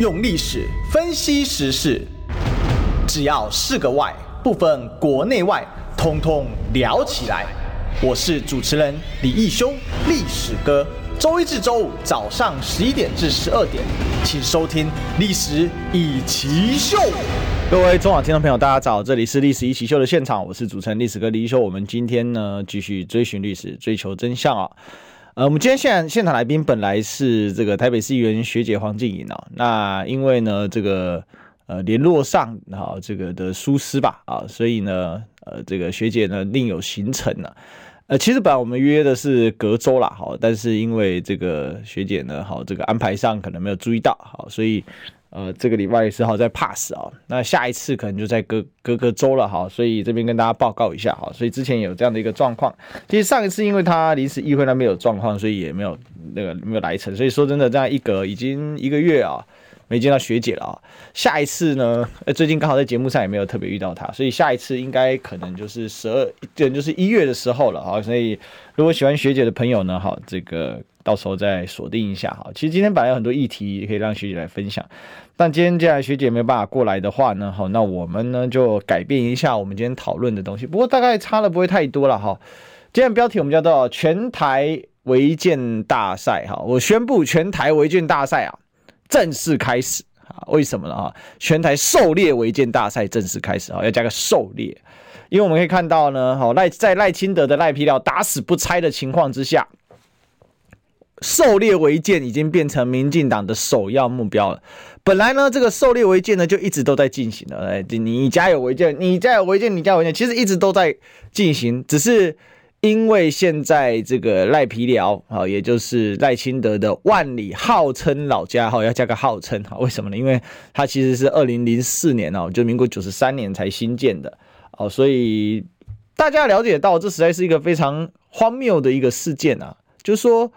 用历史分析时事，只要是个“外”，不分国内外，通通聊起来。我是主持人李义修，历史哥。周一至周五早上十一点至十二点，请收听《历史易起秀》。各位中广听众朋友，大家早，这里是《历史易起秀》的现场，我是主持人历史哥李义修。我们今天呢，继续追寻历史，追求真相啊。呃，我们今天现现场来宾本来是这个台北市议员学姐黄静莹啊，那因为呢这个呃联络上啊这个的疏失吧啊，所以呢呃这个学姐呢另有行程了。呃，其实本来我们约的是隔周啦，好，但是因为这个学姐呢，好这个安排上可能没有注意到，好，所以。呃，这个礼拜十号再 pass 啊，那下一次可能就在隔隔个周了哈，所以这边跟大家报告一下哈，所以之前有这样的一个状况，其实上一次因为他临时议会那边有状况，所以也没有那个没有来成，所以说真的这样一隔已经一个月啊，没见到学姐了啊，下一次呢，呃，最近刚好在节目上也没有特别遇到她，所以下一次应该可能就是十二，对，就是一月的时候了哈，所以如果喜欢学姐的朋友呢，好，这个到时候再锁定一下哈。其实今天本来有很多议题可以让学姐来分享。但今天既然学姐没有办法过来的话呢，好，那我们呢就改变一下我们今天讨论的东西。不过大概差的不会太多了哈。今天标题我们叫做全台违建大赛哈，我宣布全台违建大赛啊正式开始啊。为什么呢？哈，全台狩猎违建大赛正式开始啊，要加个狩猎，因为我们可以看到呢，好赖在赖清德的赖皮料打死不拆的情况之下。狩猎违建已经变成民进党的首要目标了。本来呢，这个狩猎违建呢就一直都在进行的。哎，你家有违建，你家有违建，你家有违建，其实一直都在进行。只是因为现在这个赖皮寮啊，也就是赖清德的万里号称老家哈，要加个号称哈，为什么呢？因为它其实是二零零四年哦，就民国九十三年才新建的哦，所以大家了解到，这实在是一个非常荒谬的一个事件啊，就是说。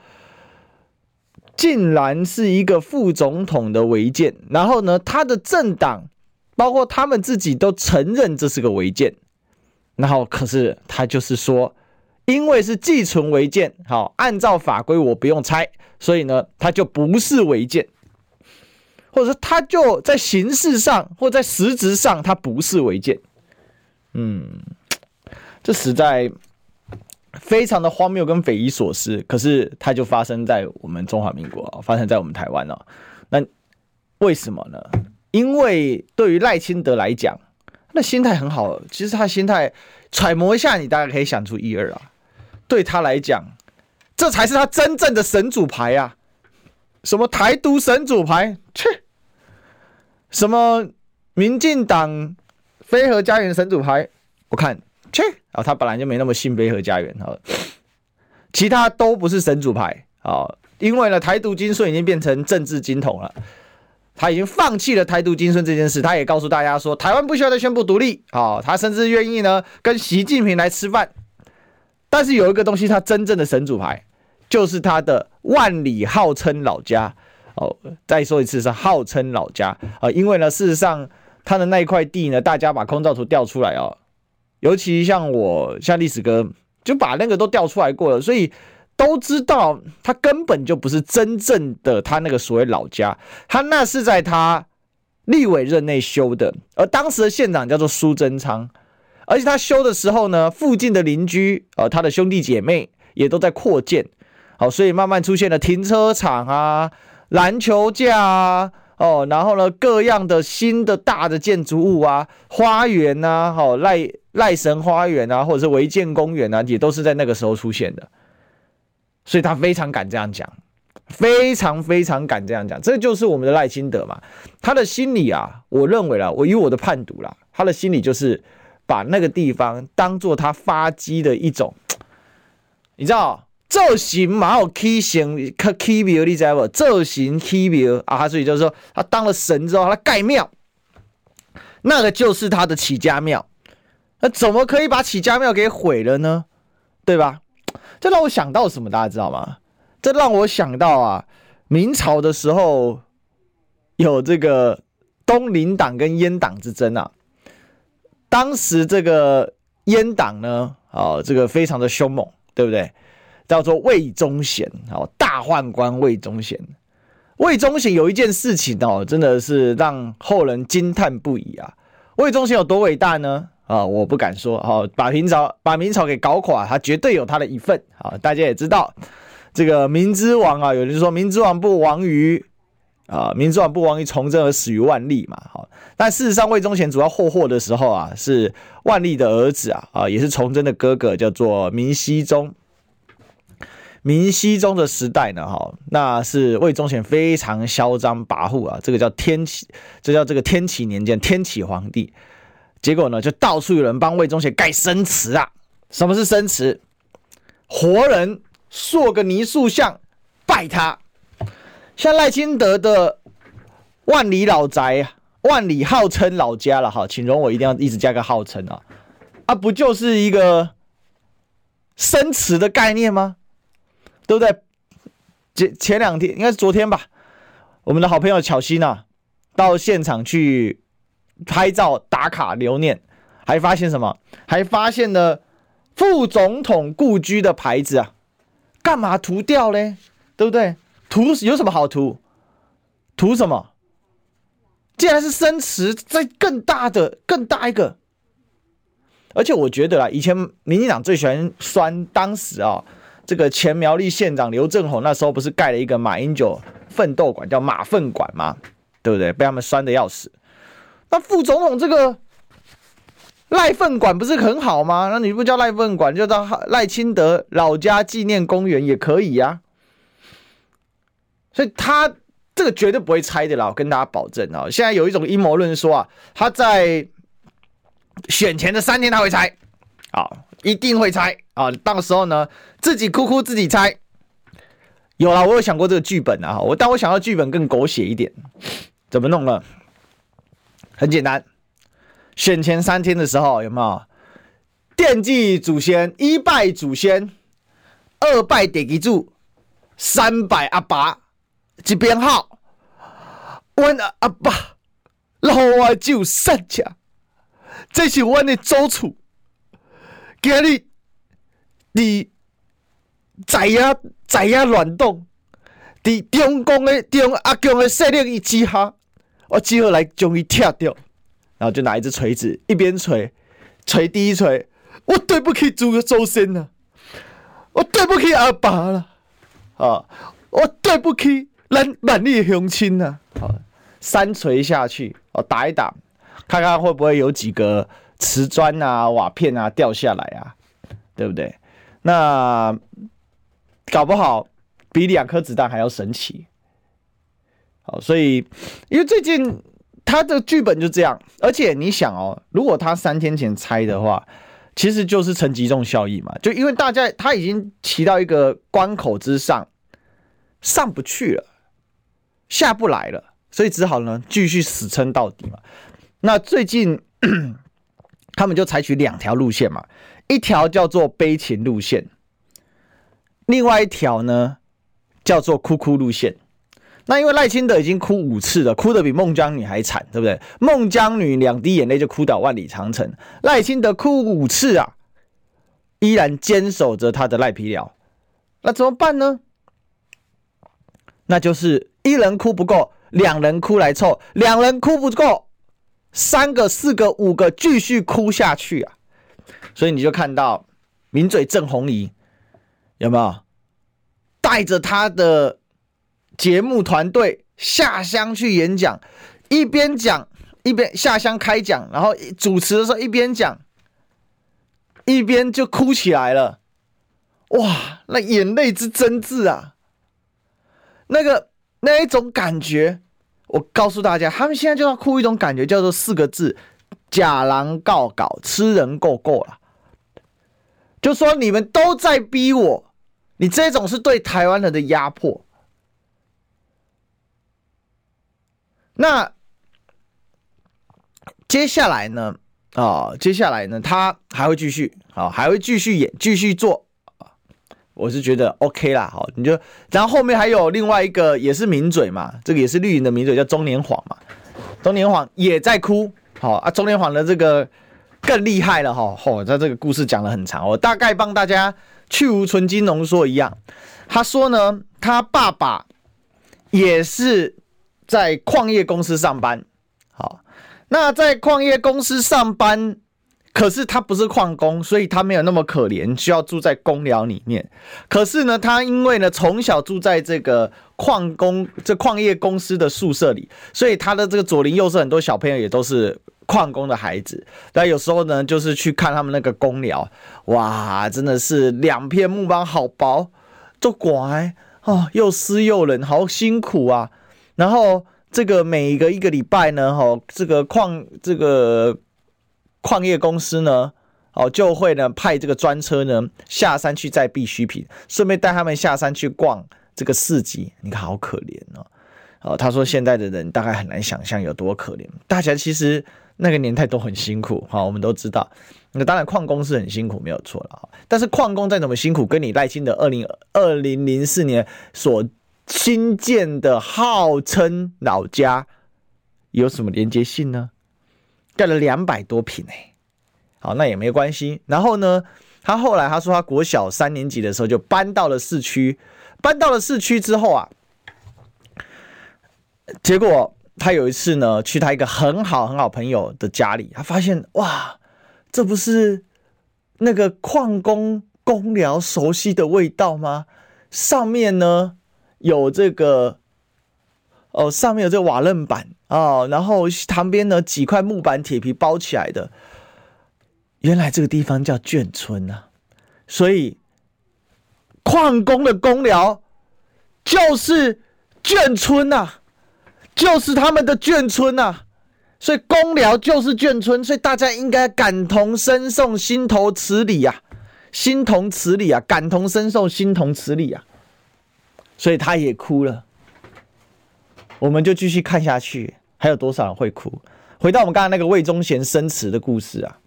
竟然是一个副总统的违建，然后呢，他的政党包括他们自己都承认这是个违建，然后可是他就是说，因为是寄存违建，好，按照法规我不用拆，所以呢，他就不是违建，或者说他就在形式上或在实质上他不是违建，嗯，这实在。非常的荒谬跟匪夷所思，可是它就发生在我们中华民国，发生在我们台湾哦。那为什么呢？因为对于赖清德来讲，那心态很好。其实他心态揣摩一下，你大概可以想出一二啊。对他来讲，这才是他真正的神主牌啊！什么台独神主牌？切！什么民进党非核家园神主牌？我看。切，啊，他本来就没那么信非核家园，好，其他都不是神主牌，啊，因为呢，台独精神已经变成政治金童了，他已经放弃了台独精神这件事，他也告诉大家说，台湾不需要再宣布独立，啊，他甚至愿意呢跟习近平来吃饭，但是有一个东西，他真正的神主牌就是他的万里号称老家，哦，再说一次是号称老家，啊，因为呢，事实上他的那一块地呢，大家把空照图调出来哦。尤其像我，像历史哥，就把那个都调出来过了，所以都知道他根本就不是真正的他那个所谓老家，他那是在他立委任内修的，而当时的县长叫做苏贞昌，而且他修的时候呢，附近的邻居，呃，他的兄弟姐妹也都在扩建，好，所以慢慢出现了停车场啊、篮球架啊。哦，然后呢，各样的新的大的建筑物啊，花园呐、啊，好、哦、赖赖神花园啊，或者是违建公园啊，也都是在那个时候出现的，所以他非常敢这样讲，非常非常敢这样讲，这就是我们的赖清德嘛，他的心里啊，我认为啦，我以我的判读啦，他的心里就是把那个地方当做他发迹的一种，你知道。造型蛮有气性，可气庙你知道不？造型气庙啊，所以就是说，他当了神之后，他盖庙，那个就是他的起家庙。那怎么可以把起家庙给毁了呢？对吧？这让我想到什么？大家知道吗？这让我想到啊，明朝的时候有这个东林党跟阉党之争啊。当时这个阉党呢，啊，这个非常的凶猛，对不对？叫做魏忠贤哦，大宦官魏忠贤，魏忠贤有一件事情哦，真的是让后人惊叹不已啊！魏忠贤有多伟大呢？啊，我不敢说。好，把明朝把明朝给搞垮，他绝对有他的一份。啊，大家也知道，这个明之亡啊，有人说明之亡不亡于啊，明之亡不亡于崇祯而死于万历嘛。好，但事实上魏忠贤主要霍霍的时候啊，是万历的儿子啊，啊，也是崇祯的哥哥，叫做明熹宗。明熹宗的时代呢，哈，那是魏忠贤非常嚣张跋扈啊，这个叫天启，这叫这个天启年间，天启皇帝。结果呢，就到处有人帮魏忠贤盖生祠啊。什么是生祠？活人塑个泥塑像拜他。像赖清德的万里老宅，万里号称老家了哈，请容我一定要一直加个号称啊，啊，不就是一个生祠的概念吗？都在前前两天，应该是昨天吧。我们的好朋友巧芯啊，到现场去拍照打卡留念，还发现什么？还发现了副总统故居的牌子啊！干嘛涂掉嘞？对不对？涂有什么好涂？涂什么？竟然是生祠，在更大的、更大一个。而且我觉得啊，以前民进党最喜欢酸当时啊。这个前苗栗县长刘正鸿那时候不是盖了一个马英九奋斗馆，叫马粪馆吗？对不对？被他们酸的要死。那副总统这个赖粪馆不是很好吗？那你不叫赖粪馆，就叫赖清德老家纪念公园也可以呀、啊。所以他这个绝对不会拆的啦，我跟大家保证啊。现在有一种阴谋论说啊，他在选前的三天他会拆，啊，一定会猜。啊，到时候呢，自己哭哭自己猜。有啦，我有想过这个剧本啊，我但我想要剧本更狗血一点，怎么弄呢？很简单，选前三天的时候有没有惦记祖先，一拜祖先，二拜地基主，三拜阿爸，这边号，阮阿爸老我就三家，这是阮的祖厝，今日。你在呀在呀乱动，在中共的中阿共的势力之下，我只好来将伊踢掉，然后就拿一只锤子，一边锤，锤第一锤，我对不起祖祖先呐，我对不起阿爸了，啊，我对不起咱万里乡亲呐，好，三锤下去，我打一打，看看会不会有几个瓷砖啊、瓦片啊掉下来啊，对不对？那搞不好比两颗子弹还要神奇，好，所以因为最近他的剧本就这样，而且你想哦，如果他三天前拆的话，其实就是成集中效应嘛，就因为大家他已经骑到一个关口之上，上不去了，下不来了，所以只好呢继续死撑到底嘛。那最近他们就采取两条路线嘛。一条叫做悲情路线，另外一条呢叫做哭哭路线。那因为赖清德已经哭五次了，哭的比孟姜女还惨，对不对？孟姜女两滴眼泪就哭倒万里长城，赖清德哭五次啊，依然坚守着他的赖皮寮。那怎么办呢？那就是一人哭不够，两人哭来凑；两人哭不够，三个、四个、五个继续哭下去啊。所以你就看到名嘴郑红仪有没有？带着他的节目团队下乡去演讲，一边讲一边下乡开讲，然后主持的时候一边讲一边就哭起来了，哇，那眼泪之真挚啊，那个那一种感觉，我告诉大家，他们现在就要哭一种感觉，叫做四个字：假狼告告，吃人够够了。就说你们都在逼我，你这种是对台湾人的压迫。那接下来呢？啊，接下来呢？他还会继续啊，还会继续演，继续做。我是觉得 OK 啦，好，你就然后后面还有另外一个也是名嘴嘛，这个也是绿营的名嘴叫中年晃嘛，中年晃也在哭，好啊，中年晃的这个。更厉害了哈！吼，他这个故事讲得很长，我大概帮大家去无存金浓缩一样。他说呢，他爸爸也是在矿业公司上班。好，那在矿业公司上班。可是他不是矿工，所以他没有那么可怜，需要住在工寮里面。可是呢，他因为呢从小住在这个矿工这矿业公司的宿舍里，所以他的这个左邻右舍很多小朋友也都是矿工的孩子。那有时候呢，就是去看他们那个工寮，哇，真的是两片木板好薄，都拐哦，又湿又冷，好辛苦啊。然后这个每一个一个礼拜呢，哈，这个矿这个。矿业公司呢，哦，就会呢派这个专车呢下山去载必需品，顺便带他们下山去逛这个市集。你看好可怜哦，哦，他说现在的人大概很难想象有多可怜。大家其实那个年代都很辛苦，哈，我们都知道。那当然矿工是很辛苦，没有错了啊。但是矿工再怎么辛苦，跟你赖清德二零二零零四年所新建的号称老家有什么连接性呢？盖了两百多平哎，好，那也没关系。然后呢，他后来他说他国小三年级的时候就搬到了市区，搬到了市区之后啊，结果他有一次呢去他一个很好很好朋友的家里，他发现哇，这不是那个矿工工寮熟悉的味道吗？上面呢有这个。哦，上面有这个瓦楞板哦，然后旁边呢几块木板铁皮包起来的，原来这个地方叫眷村啊，所以矿工的工寮就是眷村呐，就是他们的眷村呐，所以工寮就是眷村，所以大家应该感同身受，心头此理呀，心同此理啊，感同身受，心同此理啊，所以他也哭了。我们就继续看下去，还有多少人会哭？回到我们刚才那个魏忠贤生祠的故事啊，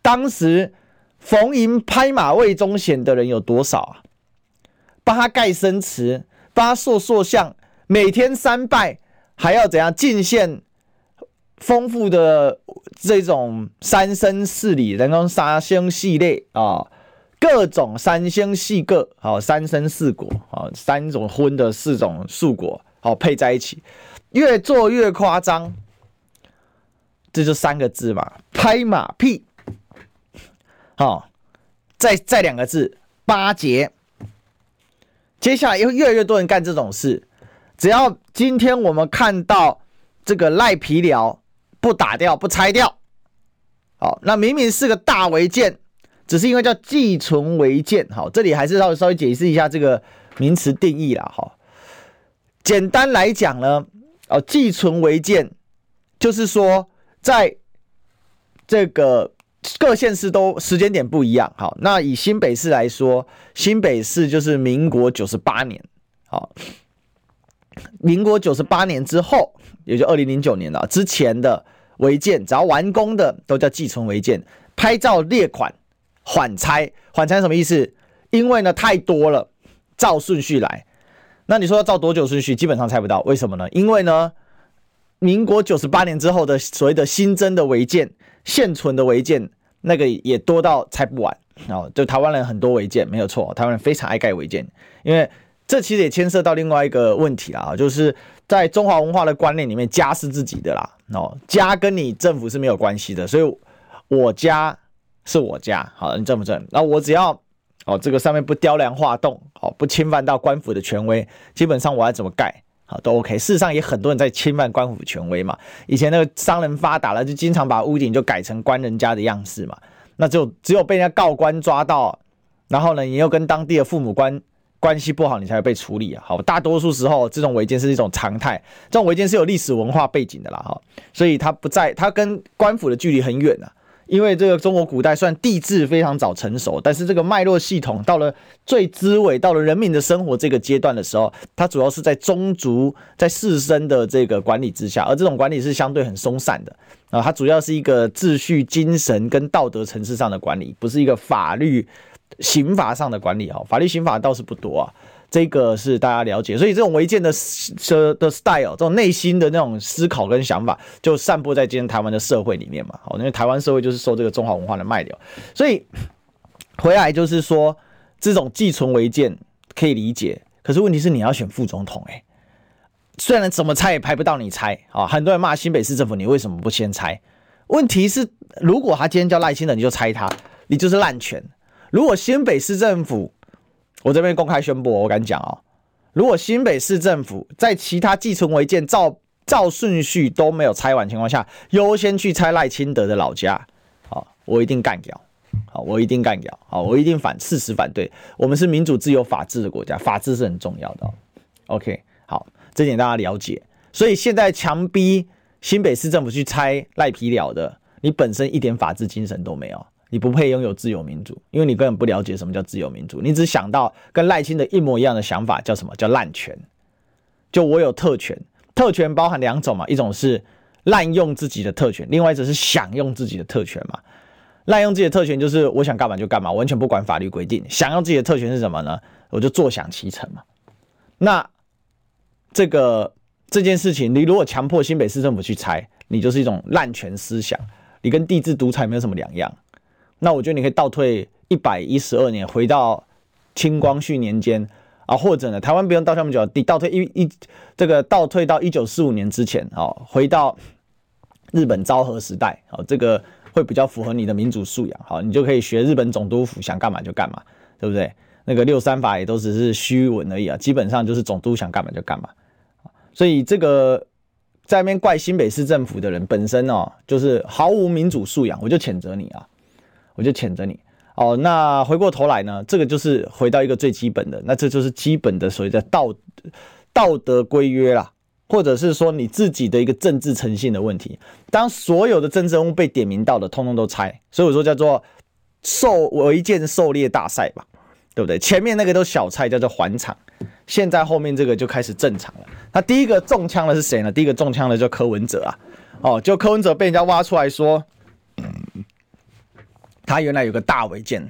当时逢迎拍马魏忠贤的人有多少啊？帮他盖生祠，帮他塑塑像，每天三拜，还要怎样进献丰富的这种三牲四礼，人工三牲系列啊，各种三牲四果，好三牲四果，好三种荤的四种素果。好，配在一起，越做越夸张，这就三个字嘛，拍马屁。好，再再两个字，巴结。接下来又越来越多人干这种事，只要今天我们看到这个赖皮寮不打掉不拆掉，好，那明明是个大违建，只是因为叫寄存违建。好，这里还是要稍微解释一下这个名词定义啦。哈。简单来讲呢，哦，寄存违建，就是说，在这个各县市都时间点不一样。好，那以新北市来说，新北市就是民国九十八年，好，民国九十八年之后，也就二零零九年了，之前的违建，只要完工的都叫寄存违建。拍照列款，缓拆，缓拆什么意思？因为呢太多了，照顺序来。那你说要照多久顺序？基本上猜不到，为什么呢？因为呢，民国九十八年之后的所谓的新增的违建、现存的违建，那个也多到猜不完哦。就台湾人很多违建，没有错，台湾人非常爱盖违建，因为这其实也牵涉到另外一个问题啊，就是在中华文化的观念里面，家是自己的啦，哦，家跟你政府是没有关系的，所以我家是我家，好，你正不正？那我只要。哦，这个上面不雕梁画栋，哦，不侵犯到官府的权威，基本上我要怎么盖，好都 OK。事实上也很多人在侵犯官府权威嘛。以前那个商人发达了，就经常把屋顶就改成官人家的样式嘛。那就只有被人家告官抓到，然后呢，你又跟当地的父母官关系不好，你才会被处理啊。好，大多数时候这种违建是一种常态，这种违建是有历史文化背景的啦，哈，所以它不在，它跟官府的距离很远啊。因为这个中国古代算地质非常早成熟，但是这个脉络系统到了最枝尾，到了人民的生活这个阶段的时候，它主要是在宗族在士绅的这个管理之下，而这种管理是相对很松散的啊，它主要是一个秩序、精神跟道德层次上的管理，不是一个法律刑法上的管理啊，法律刑法倒是不多啊。这个是大家了解，所以这种违建的的的 style，这种内心的那种思考跟想法，就散播在今天台湾的社会里面嘛。好，因为台湾社会就是受这个中华文化的脉流，所以回来就是说，这种寄存违建可以理解，可是问题是你要选副总统，欸，虽然怎么拆也排不到你拆啊！很多人骂新北市政府，你为什么不先拆？问题是，如果他今天叫赖清德，你就拆他，你就是滥权。如果新北市政府，我这边公开宣布，我敢讲哦，如果新北市政府在其他既存违建照照顺序都没有拆完情况下，优先去拆赖清德的老家，好，我一定干掉，好，我一定干掉，好，我一定反事实反对。我们是民主、自由、法治的国家，法治是很重要的。OK，好。这点大家了解，所以现在强逼新北市政府去拆赖皮了的，你本身一点法治精神都没有，你不配拥有自由民主，因为你根本不了解什么叫自由民主，你只想到跟赖清德一模一样的想法，叫什么叫滥权？就我有特权，特权包含两种嘛，一种是滥用自己的特权，另外一种是享用自己的特权嘛。滥用自己的特权就是我想干嘛就干嘛，完全不管法律规定；享用自己的特权是什么呢？我就坐享其成嘛。那这个这件事情，你如果强迫新北市政府去拆，你就是一种滥权思想，你跟帝制独裁没有什么两样。那我觉得你可以倒退一百一十二年，回到清光绪年间啊，或者呢，台湾不用倒这么久，你倒退一一这个倒退到一九四五年之前啊，回到日本昭和时代啊，这个会比较符合你的民主素养，好，你就可以学日本总督府想干嘛就干嘛，对不对？那个六三法也都只是虚文而已啊，基本上就是总督想干嘛就干嘛。所以这个在那边怪新北市政府的人本身哦，就是毫无民主素养，我就谴责你啊，我就谴责你哦。那回过头来呢，这个就是回到一个最基本的，那这就是基本的所谓的道道德规约啦，或者是说你自己的一个政治诚信的问题。当所有的政治人物被点名到的，通通都拆，所以我说叫做狩违建狩猎大赛吧。对不对？前面那个都小菜，叫做缓场。现在后面这个就开始正常了。那第一个中枪的是谁呢？第一个中枪的叫柯文哲啊。哦，就柯文哲被人家挖出来说，他原来有个大违建，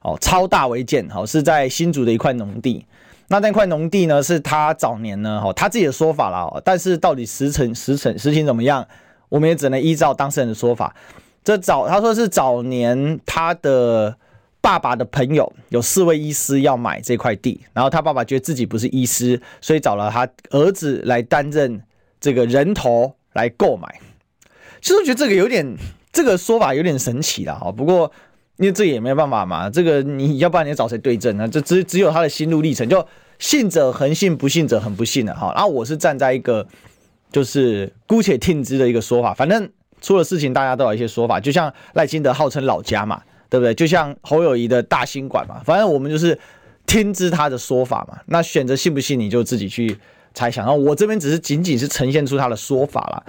哦，超大违建，哦，是在新竹的一块农地。那那块农地呢，是他早年呢，哦，他自己的说法啦。但是到底实情实情实情怎么样，我们也只能依照当事人的说法。这早他说是早年他的。爸爸的朋友有四位医师要买这块地，然后他爸爸觉得自己不是医师，所以找了他儿子来担任这个人头来购买。其实我觉得这个有点，这个说法有点神奇了哈。不过因为这也没办法嘛，这个你要不然你找谁对证呢？这只只有他的心路历程，就信者恒信，不信者恒不信的哈。然后我是站在一个就是姑且听之的一个说法，反正出了事情大家都有一些说法，就像赖清德号称老家嘛。对不对？就像侯友宜的大兴馆嘛，反正我们就是听之他的说法嘛。那选择信不信，你就自己去猜想。然后我这边只是仅仅是呈现出他的说法了。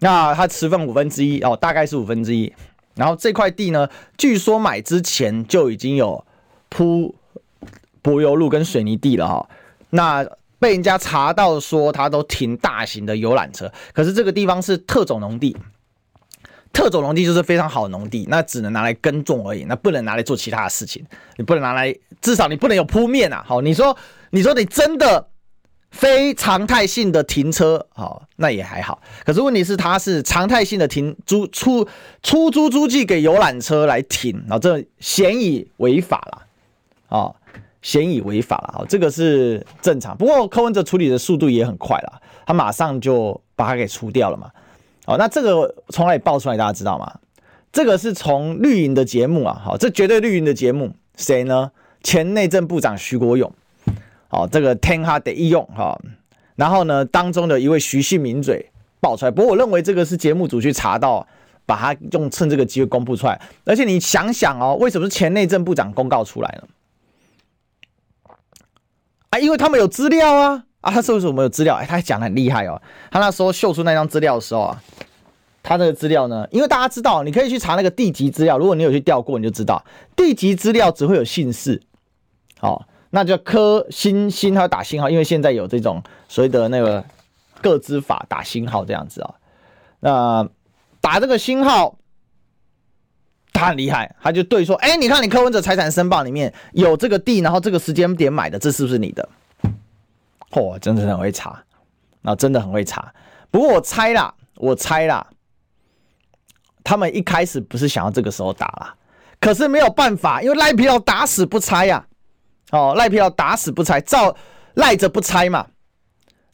那他持分五分之一哦，大概是五分之一。然后这块地呢，据说买之前就已经有铺柏油路跟水泥地了哈、哦。那被人家查到说他都停大型的游览车，可是这个地方是特种农地。特种农地就是非常好的农地，那只能拿来耕种而已，那不能拿来做其他的事情。你不能拿来，至少你不能有铺面啊。好，你说，你说你真的非常态性的停车，好，那也还好。可是问题是，它是常态性的停租出出租租借给游览车来停，然后这显已违法了，啊，显已违法了。好，这个是正常。不过柯文哲处理的速度也很快了，他马上就把它给除掉了嘛。哦，那这个从哪里爆出来？大家知道吗？这个是从绿营的节目啊，好，这绝对绿营的节目，谁呢？前内政部长徐国勇，哦，这个天哈得一用哈，然后呢，当中的一位徐姓名嘴爆出来。不过我认为这个是节目组去查到，把他用趁这个机会公布出来。而且你想想哦，为什么是前内政部长公告出来了？啊，因为他们有资料啊。啊，他是不是我们有资料？哎，他讲得很厉害哦。他那时候秀出那张资料的时候啊，他那个资料呢，因为大家知道，你可以去查那个地籍资料。如果你有去调过，你就知道地籍资料只会有姓氏。好，那就柯星星，他打星号，因为现在有这种所谓的那个个资法打星号这样子啊。那打这个星号，他很厉害，他就对说：哎，你看你柯文哲财产申报里面有这个地，然后这个时间点买的，这是不是你的？嚯、哦，真的很会查，那真的很会查。不过我猜啦，我猜啦，他们一开始不是想要这个时候打啦，可是没有办法，因为赖皮佬打死不拆呀、哦，赖皮佬打死不拆，照赖着不拆嘛。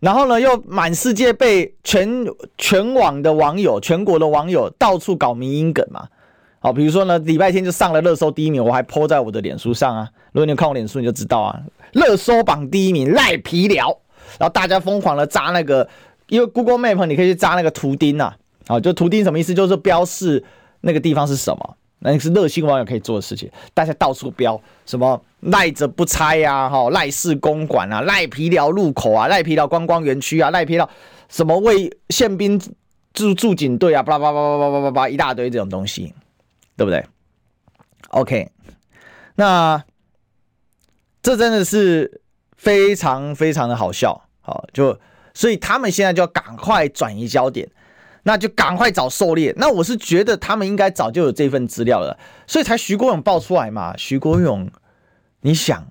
然后呢，又满世界被全全网的网友、全国的网友到处搞迷因梗嘛。好，比如说呢，礼拜天就上了热搜第一名，我还 po 在我的脸书上啊。如果你有看我脸书，你就知道啊，热搜榜第一名赖皮聊，然后大家疯狂的扎那个，因为 Google Map 你可以去扎那个图钉啊，啊，就图钉什么意思？就是标示那个地方是什么，那是热心网友可以做的事情。大家到处标什么赖着不拆呀，哈，赖氏公馆啊，赖皮寮路口啊，赖皮寮观光园区啊，赖皮寮什么为宪兵驻驻警队啊，巴拉巴拉巴拉巴拉巴拉一大堆这种东西。对不对？OK，那这真的是非常非常的好笑，好，就所以他们现在就要赶快转移焦点，那就赶快找狩猎。那我是觉得他们应该早就有这份资料了，所以才徐国勇爆出来嘛。徐国勇，你想，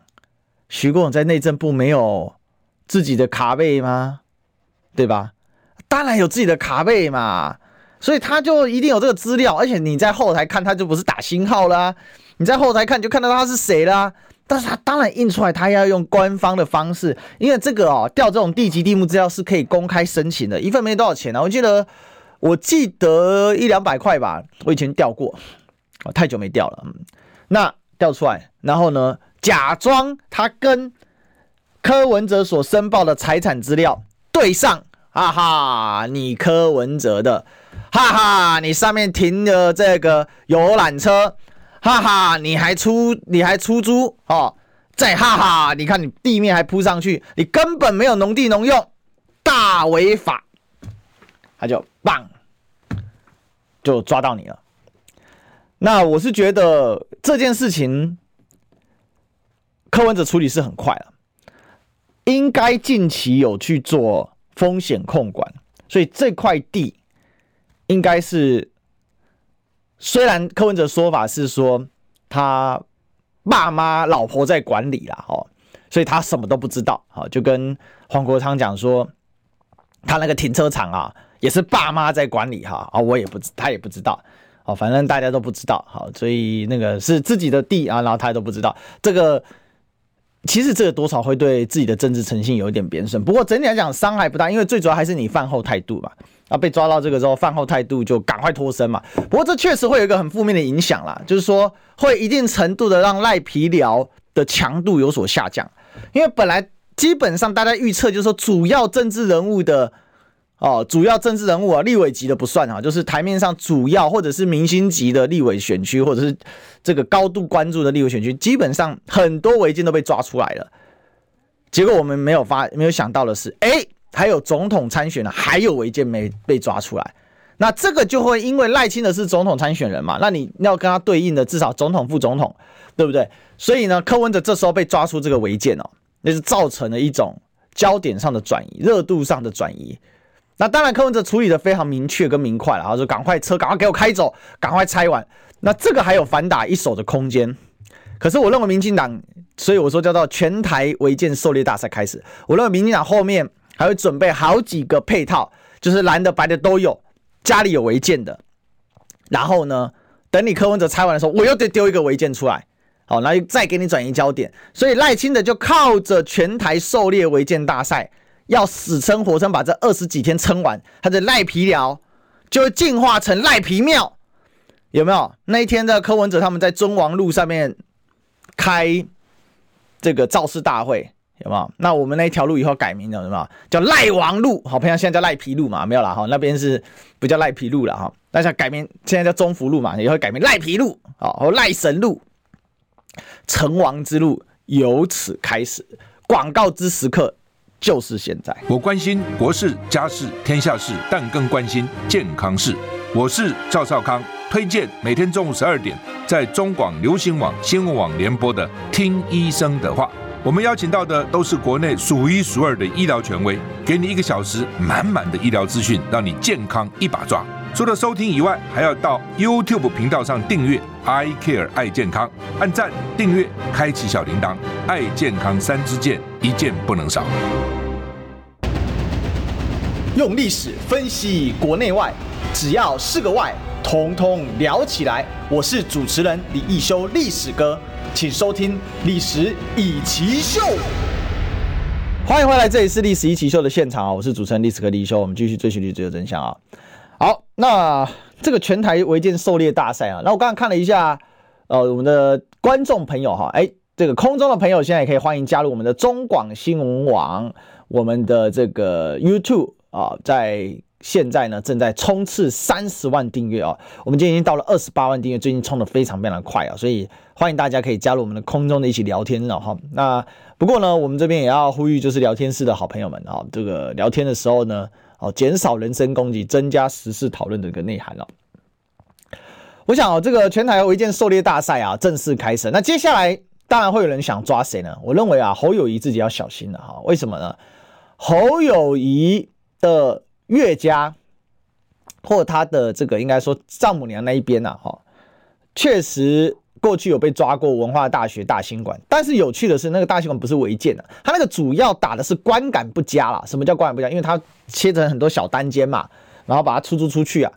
徐国勇在内政部没有自己的卡背吗？对吧？当然有自己的卡背嘛。所以他就一定有这个资料，而且你在后台看，他就不是打星号啦、你在后台看，就看到他是谁啦。但是他当然印出来，他要用官方的方式，因为这个哦，调这种地籍地目资料是可以公开申请的，一份没多少钱啊。我记得，我记得一两百块吧。我以前掉过，太久没掉了。嗯，那掉出来，然后呢，假装他跟柯文哲所申报的财产资料对上，哈哈，你柯文哲的。哈哈，你上面停的这个游览车，哈哈，你还出你还出租哦，再哈哈，你看你地面还铺上去，你根本没有农地农用，大违法，他就棒，就抓到你了。那我是觉得这件事情，柯文哲处理是很快了，应该近期有去做风险控管，所以这块地。应该是，虽然柯文哲说法是说他爸妈老婆在管理啦，哦，所以他什么都不知道，好，就跟黄国昌讲说，他那个停车场啊，也是爸妈在管理哈，啊，我也不知，他也不知道，哦，反正大家都不知道，好，所以那个是自己的地啊，然后他都不知道，这个其实这个多少会对自己的政治诚信有一点贬损，不过整体来讲伤害不大，因为最主要还是你饭后态度嘛。啊，被抓到这个之后，饭后态度就赶快脱身嘛。不过这确实会有一个很负面的影响啦，就是说会一定程度的让赖皮聊的强度有所下降。因为本来基本上大家预测就是说，主要政治人物的哦，主要政治人物啊，立委级的不算啊，就是台面上主要或者是明星级的立委选区，或者是这个高度关注的立委选区，基本上很多违建都被抓出来了。结果我们没有发没有想到的是，哎。还有总统参选的，还有违建没被抓出来，那这个就会因为赖清德是总统参选人嘛，那你要跟他对应的至少总统、副总统，对不对？所以呢，柯文哲这时候被抓出这个违建哦，那是造成了一种焦点上的转移、热度上的转移。那当然，柯文哲处理的非常明确跟明快了，然后就赶快车赶快给我开走，赶快拆完。那这个还有反打一手的空间。可是我认为民进党，所以我说叫做全台违建狩猎大赛开始。我认为民进党后面。还会准备好几个配套，就是蓝的白的都有，家里有违建的，然后呢，等你柯文哲拆完的时候，我又得丢一个违建出来，好，那再给你转移焦点。所以赖清德就靠着全台狩猎违建大赛，要死撑活撑把这二十几天撑完，他的赖皮寮就会进化成赖皮庙，有没有？那一天的柯文哲他们在中王路上面开这个造势大会。有没有？那我们那一条路以后改名了，有没有？叫赖王路，好，朋友现在叫赖皮路嘛，没有啦哈，那边是不叫赖皮路了哈，那叫改名，现在叫中福路嘛，以后改名赖皮路，好，赖神路，成王之路由此开始，广告之时刻就是现在。我关心国事、家事、天下事，但更关心健康事。我是赵少康，推荐每天中午十二点在中广流行网、新闻网联播的《听医生的话》。我们邀请到的都是国内数一数二的医疗权威，给你一个小时满满的医疗资讯，让你健康一把抓。除了收听以外，还要到 YouTube 频道上订阅 I Care 爱健康，按赞、订阅、开启小铃铛，爱健康三支箭，一件不能少。用历史分析国内外，只要是个“外”，统统聊起来。我是主持人李易修，历史哥。请收听《历史以奇秀》。欢迎回来，这里是历史一奇秀的现场啊！我是主持人历史哥李一修，我们继续追寻历史的真相啊！好，那这个全台违建狩猎大赛啊，那我刚刚看了一下，呃，我们的观众朋友哈，哎，这个空中的朋友现在也可以欢迎加入我们的中广新闻网，我们的这个 YouTube 啊，在。现在呢，正在冲刺三十万订阅啊！我们今天已经到了二十八万订阅，最近冲得非常非常快啊！所以欢迎大家可以加入我们的空中的一起聊天了哈。那不过呢，我们这边也要呼吁，就是聊天室的好朋友们啊，这个聊天的时候呢，哦，减少人身攻击，增加时事讨论的一个内涵了。我想哦，这个全台违建狩猎大赛啊，正式开始。那接下来当然会有人想抓谁呢？我认为啊，侯友宜自己要小心了哈。为什么呢？侯友宜的。岳家或他的这个应该说丈母娘那一边呐，哈，确实过去有被抓过文化大学大兴馆，但是有趣的是，那个大兴馆不是违建的，他那个主要打的是观感不佳啦。什么叫观感不佳？因为他切成很多小单间嘛，然后把它出租出去啊，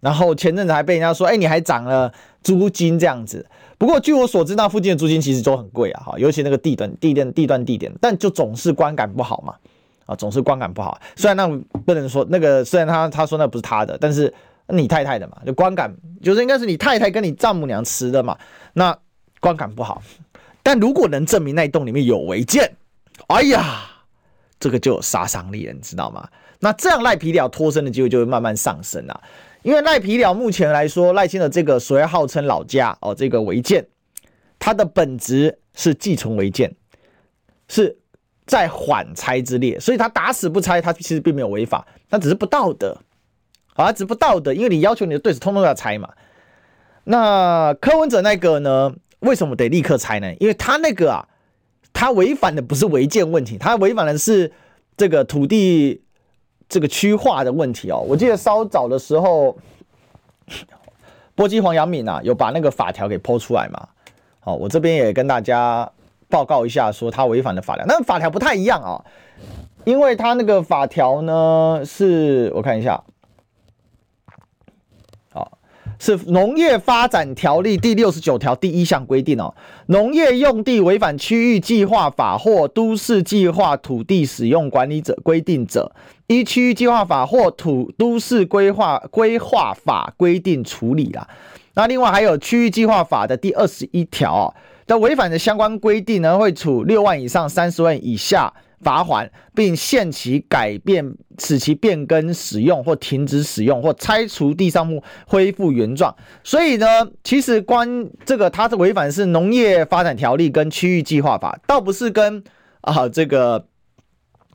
然后前阵子还被人家说，哎，你还涨了租金这样子。不过据我所知，那附近的租金其实都很贵啊，哈，尤其那个地段、地段、地段、地点，但就总是观感不好嘛。啊，总是观感不好。虽然那不能说那个，虽然他他说那不是他的，但是你太太的嘛，就观感就是应该是你太太跟你丈母娘吃的嘛。那观感不好，但如果能证明那一栋里面有违建，哎呀，这个就有杀伤力了，你知道吗？那这样赖皮鸟脱身的机会就会慢慢上升了。因为赖皮鸟目前来说，赖清的这个所谓号称老家哦，这个违建，它的本质是寄存违建，是。在缓拆之列，所以他打死不拆，他其实并没有违法，他只是不道德，啊，只是不道德，因为你要求你的对手通通要拆嘛。那柯文哲那个呢？为什么得立刻拆呢？因为他那个啊，他违反的不是违建问题，他违反的是这个土地这个区划的问题哦。我记得稍早的时候，波基黄阳敏啊，有把那个法条给抛出来嘛。好，我这边也跟大家。报告一下，说他违反的法条，那法条不太一样啊，因为他那个法条呢，是我看一下，好，是农业发展条例第六十九条第一项规定哦，农业用地违反区域计划法或都市计划土地使用管理者规定者，依区域计划法或土都市规划规划法规定处理啦。那另外还有区域计划法的第二十一条。那违反的相关规定呢，会处六万以上三十万以下罚款，并限期改变、使其变更使用或停止使用或拆除地上物，恢复原状。所以呢，其实关这个它是违反是农业发展条例跟区域计划法，倒不是跟啊这个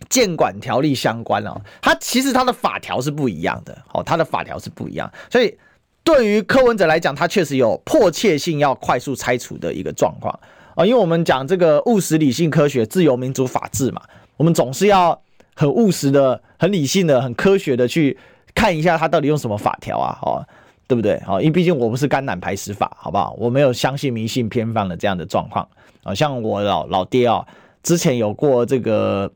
建管条例相关哦。它其实它的法条是不一样的，哦，它的法条是不一样，所以。对于柯文哲来讲，他确实有迫切性要快速拆除的一个状况啊，因为我们讲这个务实、理性、科学、自由、民主、法治嘛，我们总是要很务实的、很理性的、很科学的去看一下他到底用什么法条啊，哦，对不对？哦，因为毕竟我们是肝胆排石法，好不好？我没有相信迷信偏方的这样的状况啊，像我老老爹啊，之前有过这个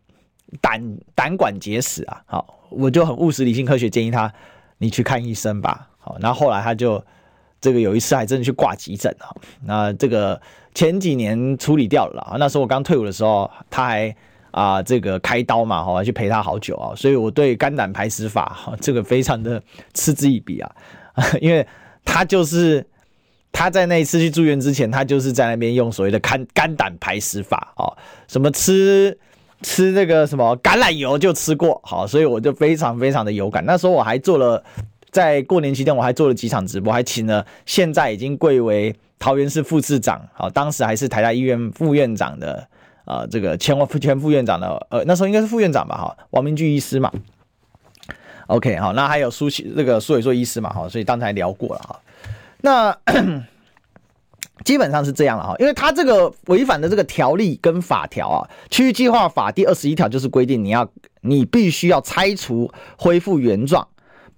胆胆管结石啊，好，我就很务实、理性、科学建议他，你去看医生吧。然后后来他就这个有一次还真的去挂急诊啊。那这个前几年处理掉了啊。那时候我刚退伍的时候，他还啊、呃、这个开刀嘛，哈，去陪他好久啊。所以我对肝胆排石法哈这个非常的嗤之以鼻啊，因为他就是他在那一次去住院之前，他就是在那边用所谓的肝肝胆排石法啊，什么吃吃那个什么橄榄油就吃过，好，所以我就非常非常的有感。那时候我还做了。在过年期间，我还做了几场直播，还请了现在已经贵为桃园市副市长，好，当时还是台大医院副院长的，呃，这个前副前副院长的，呃，那时候应该是副院长吧，哈，王明居医师嘛。OK，好，那还有苏启这个苏伟硕医师嘛，哈，所以刚才聊过了哈。那基本上是这样了哈，因为他这个违反的这个条例跟法条啊，区域计划法第二十一条就是规定你要你必须要拆除恢复原状。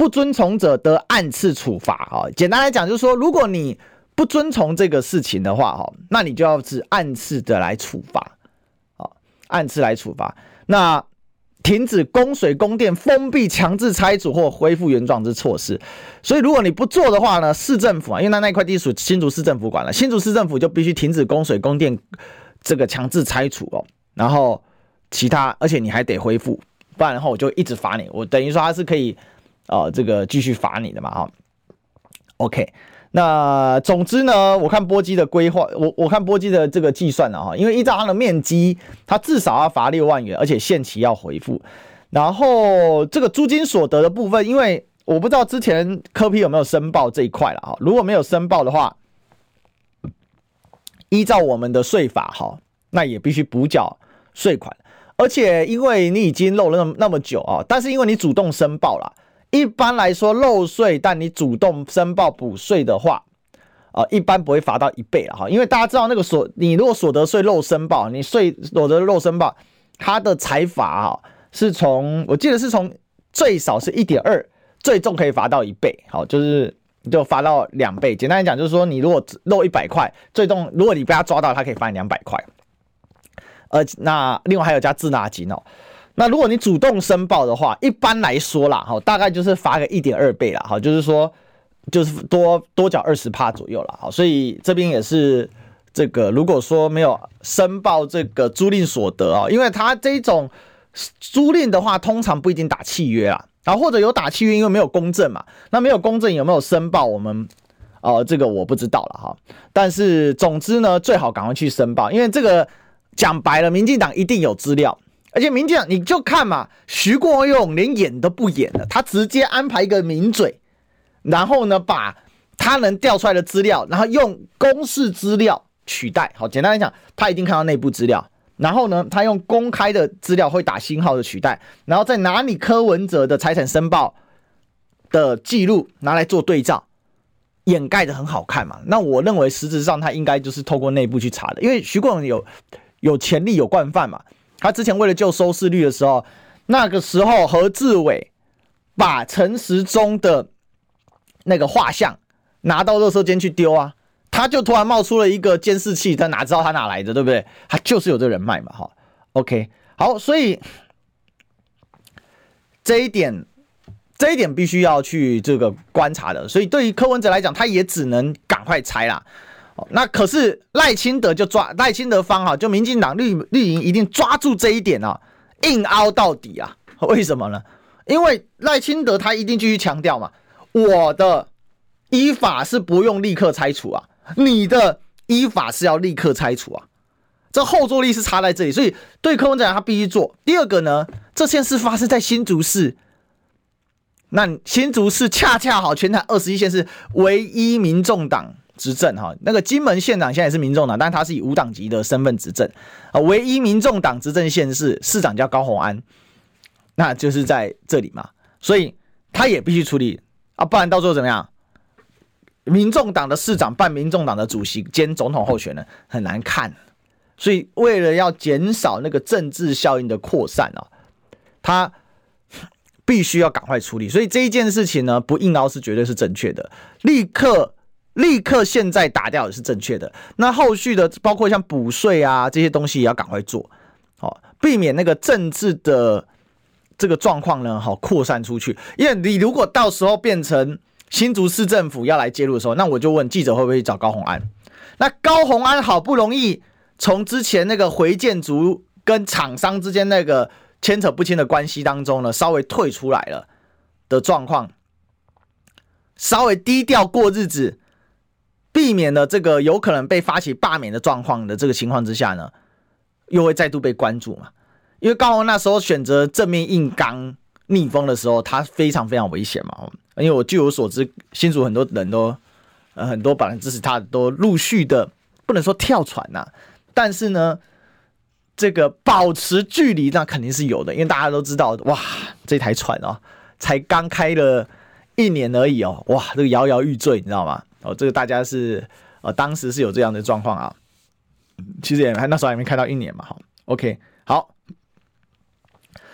不遵从者得按次处罚啊！简单来讲，就是说，如果你不遵从这个事情的话，哈，那你就要是按次的来处罚啊，按次来处罚。那停止供水供电、封闭、强制拆除或恢复原状之措施。所以，如果你不做的话呢，市政府啊，因为那那块地属新竹市政府管了，新竹市政府就必须停止供水供电，这个强制拆除哦，然后其他，而且你还得恢复，不然的话我就一直罚你。我等于说他是可以，呃，这个继续罚你的嘛，哈。OK，那总之呢，我看波基的规划，我我看波基的这个计算了哈，因为依照它的面积，它至少要罚六万元，而且限期要回复。然后这个租金所得的部分，因为我不知道之前柯 P 有没有申报这一块了哈，如果没有申报的话，依照我们的税法哈，那也必须补缴税款。而且因为你已经漏了那么那么久啊，但是因为你主动申报了。一般来说，漏税，但你主动申报补税的话，啊，一般不会罚到一倍了哈。因为大家知道那个所，你如果所得税漏申报，你税所得漏申报，它的财罚啊，是从我记得是从最少是一点二，最重可以罚到一倍，好，就是就罚到两倍。简单来讲，就是说你如果漏一百块，最重如果你被他抓到，他可以罚你两百块。呃，那另外还有加滞纳金哦。那如果你主动申报的话，一般来说啦，哈，大概就是罚个一点二倍啦，哈，就是说，就是多多缴二十趴左右啦，好，所以这边也是这个，如果说没有申报这个租赁所得啊，因为他这种租赁的话，通常不一定打契约啦，啊，或者有打契约，因为没有公证嘛，那没有公证有没有申报，我们哦，这个我不知道了哈，但是总之呢，最好赶快去申报，因为这个讲白了，民进党一定有资料。而且民进党你就看嘛，徐国勇连演都不演了，他直接安排一个名嘴，然后呢，把他能调出来的资料，然后用公示资料取代。好，简单来讲，他一定看到内部资料，然后呢，他用公开的资料会打星号的取代，然后再拿你柯文哲的财产申报的记录拿来做对照，掩盖得很好看嘛。那我认为实质上他应该就是透过内部去查的，因为徐国勇有有潜力有惯犯嘛。他之前为了救收视率的时候，那个时候何志伟把陈时中的那个画像拿到热搜间去丢啊，他就突然冒出了一个监视器，他哪知道他哪来的，对不对？他就是有这人脉嘛，哈。OK，好，所以这一点，这一点必须要去这个观察的。所以对于柯文哲来讲，他也只能赶快拆啦。那可是赖清德就抓赖清德方哈，就民进党绿绿营一定抓住这一点啊，硬凹到底啊？为什么呢？因为赖清德他一定继续强调嘛，我的依法是不用立刻拆除啊，你的依法是要立刻拆除啊，这后坐力是差在这里，所以对柯文哲他必须做。第二个呢，这件事发生在新竹市，那新竹市恰恰好全台二十一县市唯一民众党。执政哈，那个金门县长现在也是民众党，但他是以无党籍的身份执政啊。唯一民众党执政县市市长叫高虹安，那就是在这里嘛，所以他也必须处理啊，不然到时候怎么样？民众党的市长办民众党的主席兼总统候选人很难看，所以为了要减少那个政治效应的扩散啊，他必须要赶快处理。所以这一件事情呢，不硬凹是绝对是正确的，立刻。立刻现在打掉也是正确的。那后续的包括像补税啊这些东西也要赶快做，好，避免那个政治的这个状况呢，好扩散出去。因为你如果到时候变成新竹市政府要来介入的时候，那我就问记者会不会找高虹安？那高虹安好不容易从之前那个回建族跟厂商之间那个牵扯不清的关系当中呢，稍微退出来了的状况，稍微低调过日子。避免了这个有可能被发起罢免的状况的这个情况之下呢，又会再度被关注嘛？因为高虹那时候选择正面硬刚逆风的时候，他非常非常危险嘛。因为我据我所知，新竹很多人都呃很多本来支持他都陆续的不能说跳船呐、但是呢，这个保持距离那肯定是有的，因为大家都知道哇，这台船哦才刚开了一年而已哦，哇，这个摇摇欲坠，你知道吗？哦，这个大家是呃，当时是有这样的状况啊，其实也还那时候还没开到一年嘛，哈，OK，好，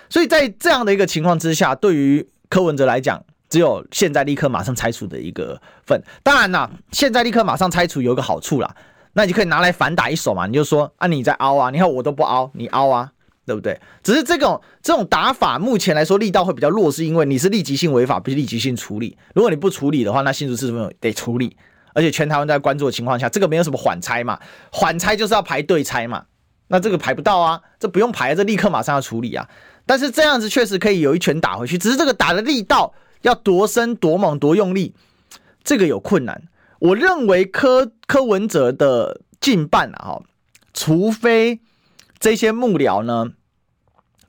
所以在这样的一个情况之下，对于柯文哲来讲，只有现在立刻马上拆除的一个份。当然啦，现在立刻马上拆除有一个好处啦，那你就可以拿来反打一手嘛，你就说啊，你在凹啊，你看我都不凹，你凹啊。对不对？只是这种这种打法，目前来说力道会比较弱，是因为你是立即性违法，不是立即性处理。如果你不处理的话，那新竹市政府得处理，而且全台湾在关注的情况下，这个没有什么缓拆嘛，缓拆就是要排队拆嘛，那这个排不到啊，这不用排，这立刻马上要处理啊。但是这样子确实可以有一拳打回去，只是这个打的力道要多深、多猛、多用力，这个有困难。我认为柯柯文哲的近办啊，哈，除非这些幕僚呢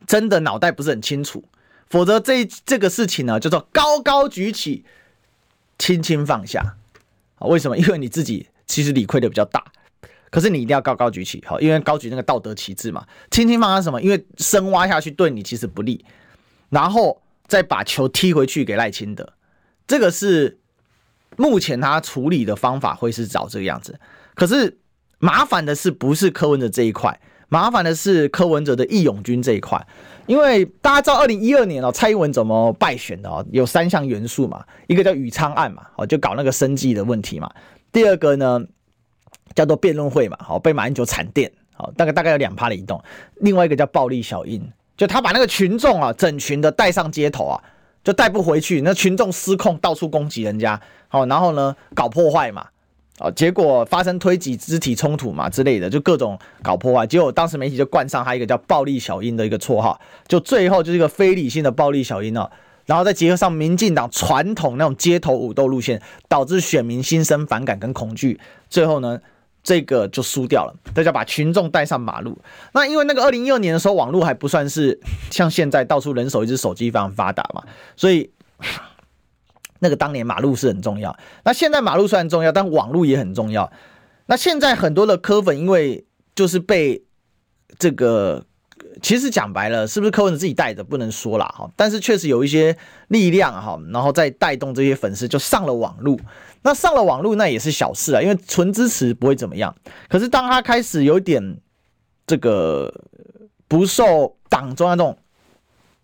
真的脑袋不是很清楚，否则这这个事情呢叫做高高举起，轻轻放下。啊，为什么？因为你自己其实理亏的比较大。可是你一定要高高举起，好，因为高举那个道德旗帜嘛。轻轻放下什么？因为深挖下去对你其实不利，然后再把球踢回去给赖清德，这个是目前他处理的方法会是找这个样子。可是麻烦的是不是柯文哲这一块？麻烦的是柯文哲的义勇军这一块，因为大家知道二零一二年哦，蔡英文怎么败选的哦？有三项元素嘛，一个叫宇昌案嘛，哦，就搞那个生计的问题嘛。第二个呢？叫做辩论会嘛，好，被马英九惨电，好，大概大概有两趴的移动。另外一个叫暴力小英，就他把那个群众啊，整群的带上街头啊，就带不回去，那群众失控，到处攻击人家，好，然后呢搞破坏嘛，啊，结果发生推挤、肢体冲突嘛之类的，就各种搞破坏。结果当时媒体就冠上他一个叫暴力小英的一个绰号，就最后就是一个非理性的暴力小英哦。然后再结合上民进党传统那种街头武斗路线，导致选民心生反感跟恐惧，最后呢。这个就输掉了，大家把群众带上马路。那因为那个二零一二年的时候，网络还不算是像现在到处人手一只手机非常发达嘛，所以那个当年马路是很重要。那现在马路虽然重要，但网络也很重要。那现在很多的柯粉因为就是被这个，其实讲白了，是不是柯粉自己带的不能说啦哈，但是确实有一些力量哈，然后再带动这些粉丝就上了网路。那上了网路那也是小事啊，因为纯支持不会怎么样。可是当他开始有点这个不受党中央这种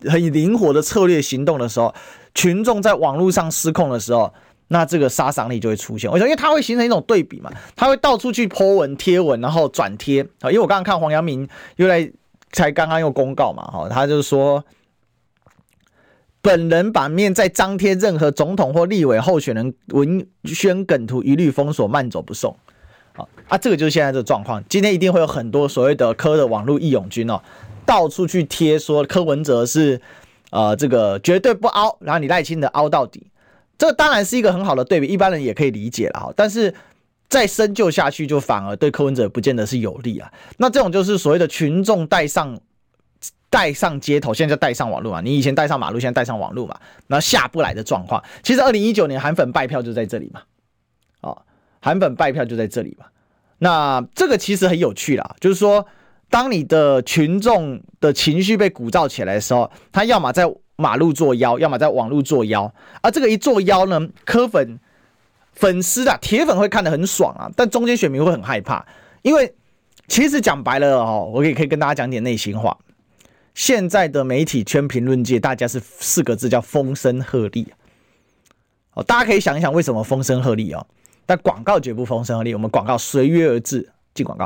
很灵活的策略行动的时候，群众在网络上失控的时候，那这个杀伤力就会出现。为什么？因为它会形成一种对比嘛，他会到处去 po 文贴文，然后转贴啊。因为我刚刚看黄阳明又来才刚刚又公告嘛，哈，他就是说。本人版面再张贴任何总统或立委候选人文宣梗图，一律封锁，慢走不送。好啊，这个就是现在这个状况。今天一定会有很多所谓的科的网络义勇军哦，到处去贴说柯文哲是呃这个绝对不凹，然后你赖清德凹到底。这当然是一个很好的对比，一般人也可以理解了哈。但是再深究下去，就反而对柯文哲不见得是有利啊。那这种就是所谓的群众带上。带上街头，现在就带上网络嘛。你以前带上马路，现在带上网络嘛。然后下不来的状况，其实二零一九年韩粉败票就在这里嘛。哦，韩粉败票就在这里嘛。那这个其实很有趣啦，就是说，当你的群众的情绪被鼓噪起来的时候，他要么在马路作妖，要么在网络作妖。而这个一作妖呢，柯粉粉丝啊，铁粉会看得很爽啊，但中间选民会很害怕，因为其实讲白了哦，我也可以跟大家讲点内心话。现在的媒体圈评论界，大家是四个字叫风声鹤唳哦，大家可以想一想为什么风声鹤唳哦？但广告绝不风声鹤唳，我们广告随约而至，进广告。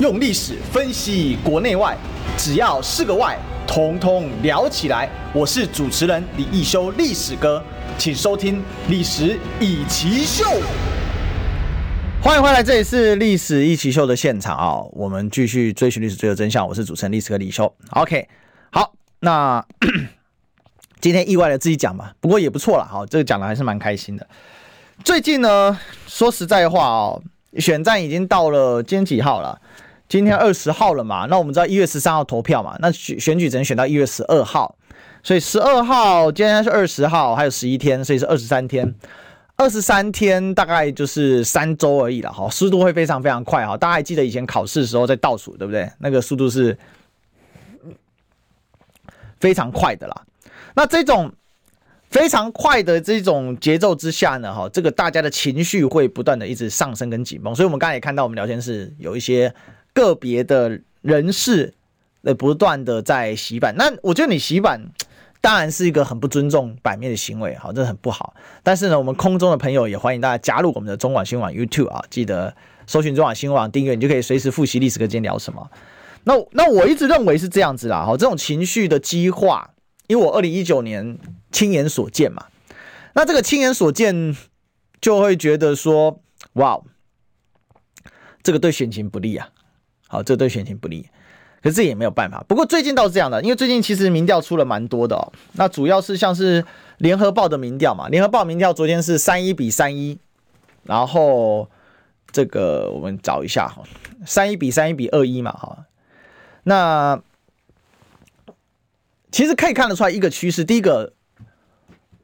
用历史分析国内外，只要是个“外”，统统聊起来。我是主持人李易修，历史哥，请收听《历史易起秀》。欢迎回来，这里是历史一奇秀的现场啊、我们继续追寻历史，追求真相。我是主持人历史哥李修。OK，好，那 今天意外的自己讲吧，不过也不错了。好，这个讲的还是蛮开心的。最近呢，说实在话哦，选战已经到了今天几号了？今天二十号了嘛？那我们知道一月十三号投票嘛？那选选举只能选到一月十二号，所以十二号今天是二十号，还有十一天，所以是二十三天。二十三天大概就是三周而已了哈，速度会非常非常快哈。大家还记得以前考试的时候在倒数对不对？那个速度是非常快的啦。那这种非常快的这种节奏之下呢，哈，这个大家的情绪会不断的一直上升跟紧绷。所以我们刚才也看到我们聊天室有一些个别的人士呃不断的在洗版。那我觉得你洗版当然是一个很不尊重版面的行为，好，这很不好。但是呢，我们空中的朋友也欢迎大家加入我们的中广新闻网 YouTube 啊，记得搜寻中广新闻网订阅，你就可以随时复习历史课今天聊什么。那那我一直认为是这样子啦，哈，这种情绪的激化，因为我二零一九年亲眼所见嘛，那这个亲眼所见就会觉得说，哇，这个对选情不利啊，好，这对选情不利，可是这也没有办法。不过最近倒是这样的，因为最近其实民调出了蛮多的哦，那主要是像是联合报的民调嘛，联合报民调昨天是三一比三一，然后这个我们找一下哈，三一比三一比二一嘛，哈。那其实可以看得出来一个趋势，第一个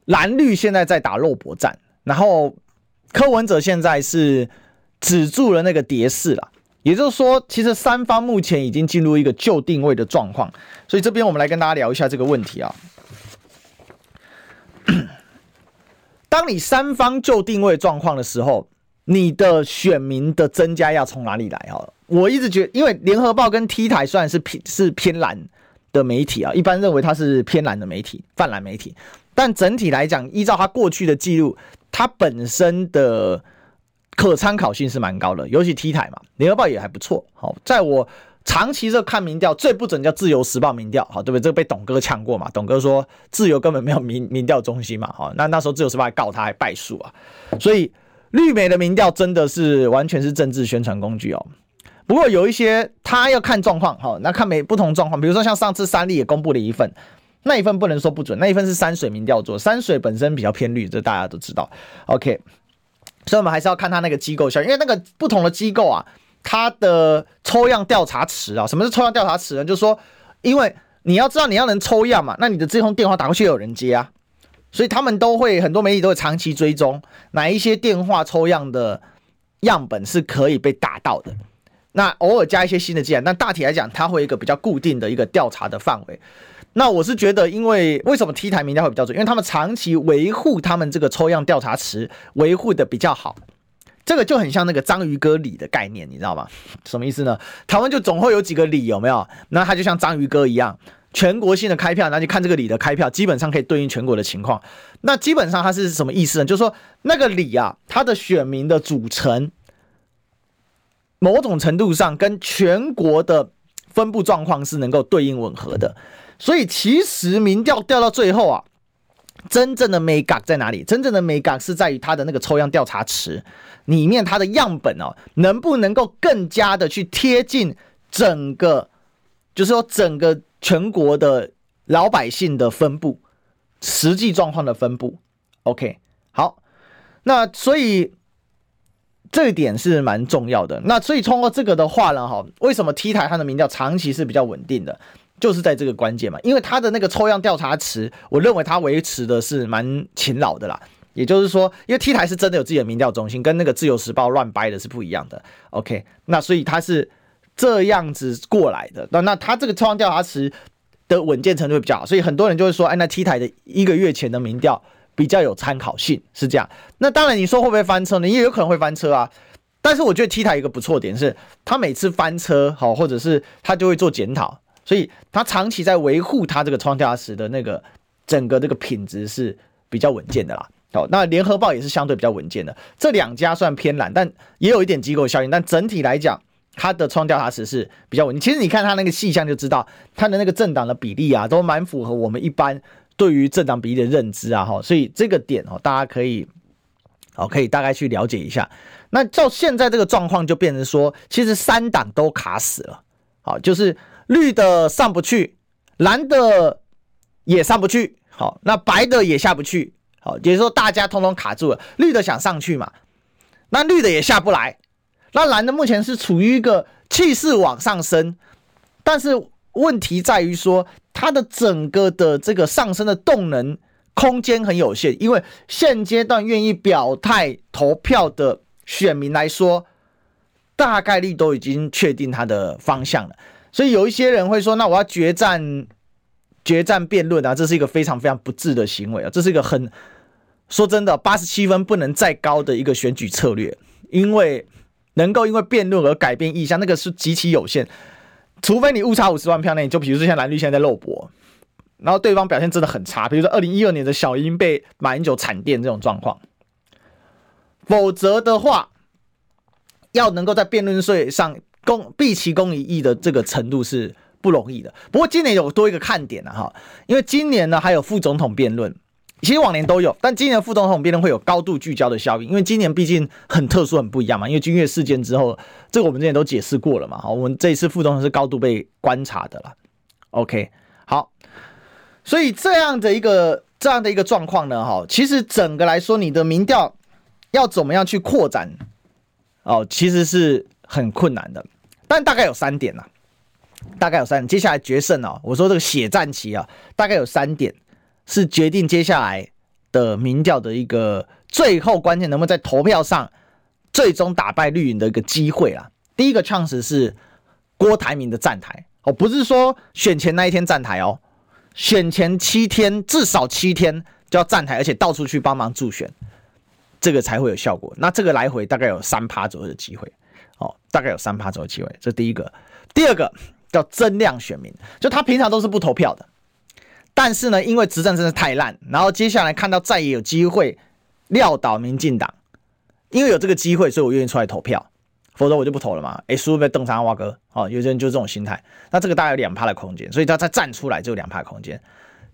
蓝绿现在在打肉搏战，然后柯文哲现在是止住了那个跌势了，也就是说，其实三方目前已经进入一个旧定位的状况，所以这边我们来跟大家聊一下这个问题啊。当你三方旧定位状况的时候，你的选民的增加要从哪里来啊？我一直觉得，因为联合报跟 T 台虽然是偏是偏蓝的媒体啊，一般认为它是偏蓝的媒体、泛蓝媒体，但整体来讲，依照它过去的记录，它本身的可参考性是蛮高的。尤其 T 台嘛，联合报也还不错。好，在我长期这看民调最不准叫自由时报民调，好，对不对？这个被董哥呛过嘛？董哥说自由根本没有民民调中心嘛，好，那那时候自由时报还告他还败诉啊，所以绿媒的民调真的是完全是政治宣传工具哦。不过有一些他要看状况，哈，那看每不同状况，比如说像上次三立也公布了一份，那一份不能说不准，那一份是山水民调做，山水本身比较偏绿，这大家都知道。OK，所以我们还是要看他那个机构效应，因为那个不同的机构啊，它的抽样调查池啊，什么是抽样调查池呢？就是说，因为你要知道你要能抽样嘛，那你的这通电话打过去有人接啊，所以他们都会很多媒体都会长期追踪哪一些电话抽样的样本是可以被打到的。那偶尔加一些新的进来，但大体来讲，它会有一个比较固定的一个调查的范围。那我是觉得，因为为什么 T 台民调会比较准？因为他们长期维护他们这个抽样调查池维护的比较好。这个就很像那个章鱼哥里的概念，你知道吗？什么意思呢？台湾就总会有几个里，有没有？那它就像章鱼哥一样，全国性的开票，那就看这个里的开票，基本上可以对应全国的情况。那基本上它是什么意思呢？就是说那个里啊，它的选民的组成。某种程度上跟全国的分布状况是能够对应吻合的，所以其实民调调到最后啊，真正的眉角在哪里？真正的眉角是在于它的那个抽样调查池里面，它的样本哦，能不能够更加的去贴近整个，就是说整个全国的老百姓的分布，实际状况的分布。OK，好，那所以。这一点是蛮重要的。那所以通过这个的话呢，哈，为什么 T 台它的民调长期是比较稳定的，就是在这个关键嘛。因为他的那个抽样调查池，我认为他维持的是蛮勤劳的啦。也就是说，因为 T 台是真的有自己的民调中心，跟那个自由时报乱掰的是不一样的。OK，那所以他是这样子过来的。那那他这个抽样调查池的稳健程度会比较好，所以很多人就会说，哎，那 T 台的一个月前的民调。比较有参考性是这样，那当然你说会不会翻车呢？也有可能会翻车啊。但是我觉得 T 台一个不错点是，他每次翻车好，或者是他就会做检讨，所以他长期在维护他这个创价时的那个整个这个品质是比较稳健的啦。好，那联合报也是相对比较稳健的，这两家算偏蓝，但也有一点机构效应。但整体来讲，它的创调查时是比较稳定。其实你看它那个细项就知道，它的那个政党的比例啊，都蛮符合我们一般。对于政党比例的认知啊，哈，所以这个点哦，大家可以，哦，可以大概去了解一下。那照现在这个状况，就变成说，其实三党都卡死了，好，就是绿的上不去，蓝的也上不去，好，那白的也下不去，好，也就是说大家通通卡住了。绿的想上去嘛，那绿的也下不来，那蓝的目前是处于一个气势往上升，但是问题在于说。它的整个的这个上升的动能空间很有限，因为现阶段愿意表态投票的选民来说，大概率都已经确定它的方向了。所以有一些人会说：“那我要决战，决战辩论啊！”这是一个非常非常不智的行为啊！这是一个很说真的，八十七分不能再高的一个选举策略，因为能够因为辩论而改变意向，那个是极其有限。除非你误差五十万票内，就比如说像蓝绿现在在肉搏，然后对方表现真的很差，比如说二零一二年的小英被马英九惨电这种状况，否则的话，要能够在辩论税上公毕其功于一的这个程度是不容易的。不过今年有多一个看点了哈，因为今年呢还有副总统辩论。其实往年都有，但今年副总统辩论会有高度聚焦的效应，因为今年毕竟很特殊、很不一样嘛。因为君悦事件之后，这个我们之前都解释过了嘛。好，我们这一次副总统是高度被观察的了。OK，好，所以这样的一个这样的一个状况呢，哈，其实整个来说，你的民调要怎么样去扩展哦，其实是很困难的。但大概有三点呐，大概有三点。接下来决胜啊，我说这个血战期啊，大概有三点。是决定接下来的民调的一个最后关键，能不能在投票上最终打败绿营的一个机会啊。第一个创始是郭台铭的站台哦，不是说选前那一天站台哦，选前七天至少七天就要站台，而且到处去帮忙助选，这个才会有效果。那这个来回大概有三趴左右的机会哦，大概有三趴左右机会。这第一个，第二个叫增量选民，就他平常都是不投票的。但是呢，因为执政真的太烂，然后接下来看到再也有机会撂倒民进党，因为有这个机会，所以我愿意出来投票，否则我就不投了嘛。哎，输被邓三蛙哥，哦，有些人就这种心态。那这个大概有两趴的空间，所以他再站出来就有两趴空间。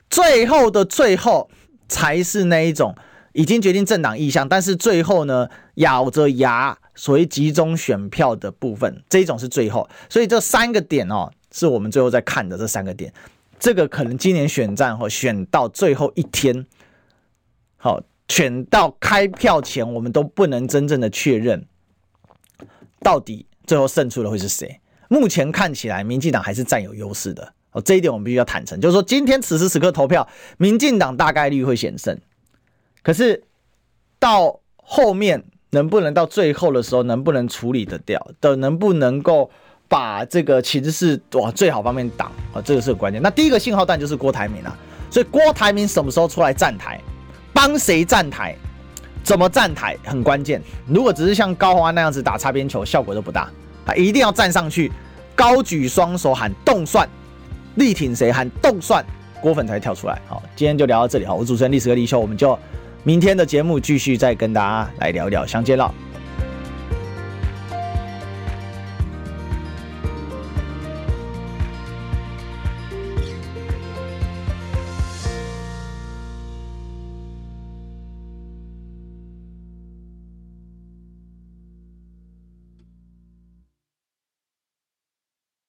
最后的最后才是那一种已经决定政党意向，但是最后呢咬着牙所谓集中选票的部分，这一种是最后。所以这三个点哦，是我们最后在看的这三个点。这个可能今年选战或选到最后一天，好，选到开票前，我们都不能真正的确认，到底最后胜出的会是谁？目前看起来，民进党还是占有优势的。哦，这一点我们必须要坦诚，就是说，今天此时此刻投票，民进党大概率会险胜。可是到后面能不能到最后的时候，能不能处理得掉的，能不能够？把这个其实是往最好方面挡啊，这个是很关键。那第一个信号弹就是郭台铭啊，所以郭台铭什么时候出来站台，帮谁站台，怎么站台很关键。如果只是像高虹安那样子打擦边球，效果都不大啊，一定要站上去，高举双手喊动蒜，力挺谁喊动蒜，郭粉才跳出来。好，今天就聊到这里哈，我主持人历史哥李修，我们就明天的节目继续再跟大家来聊聊，相见了。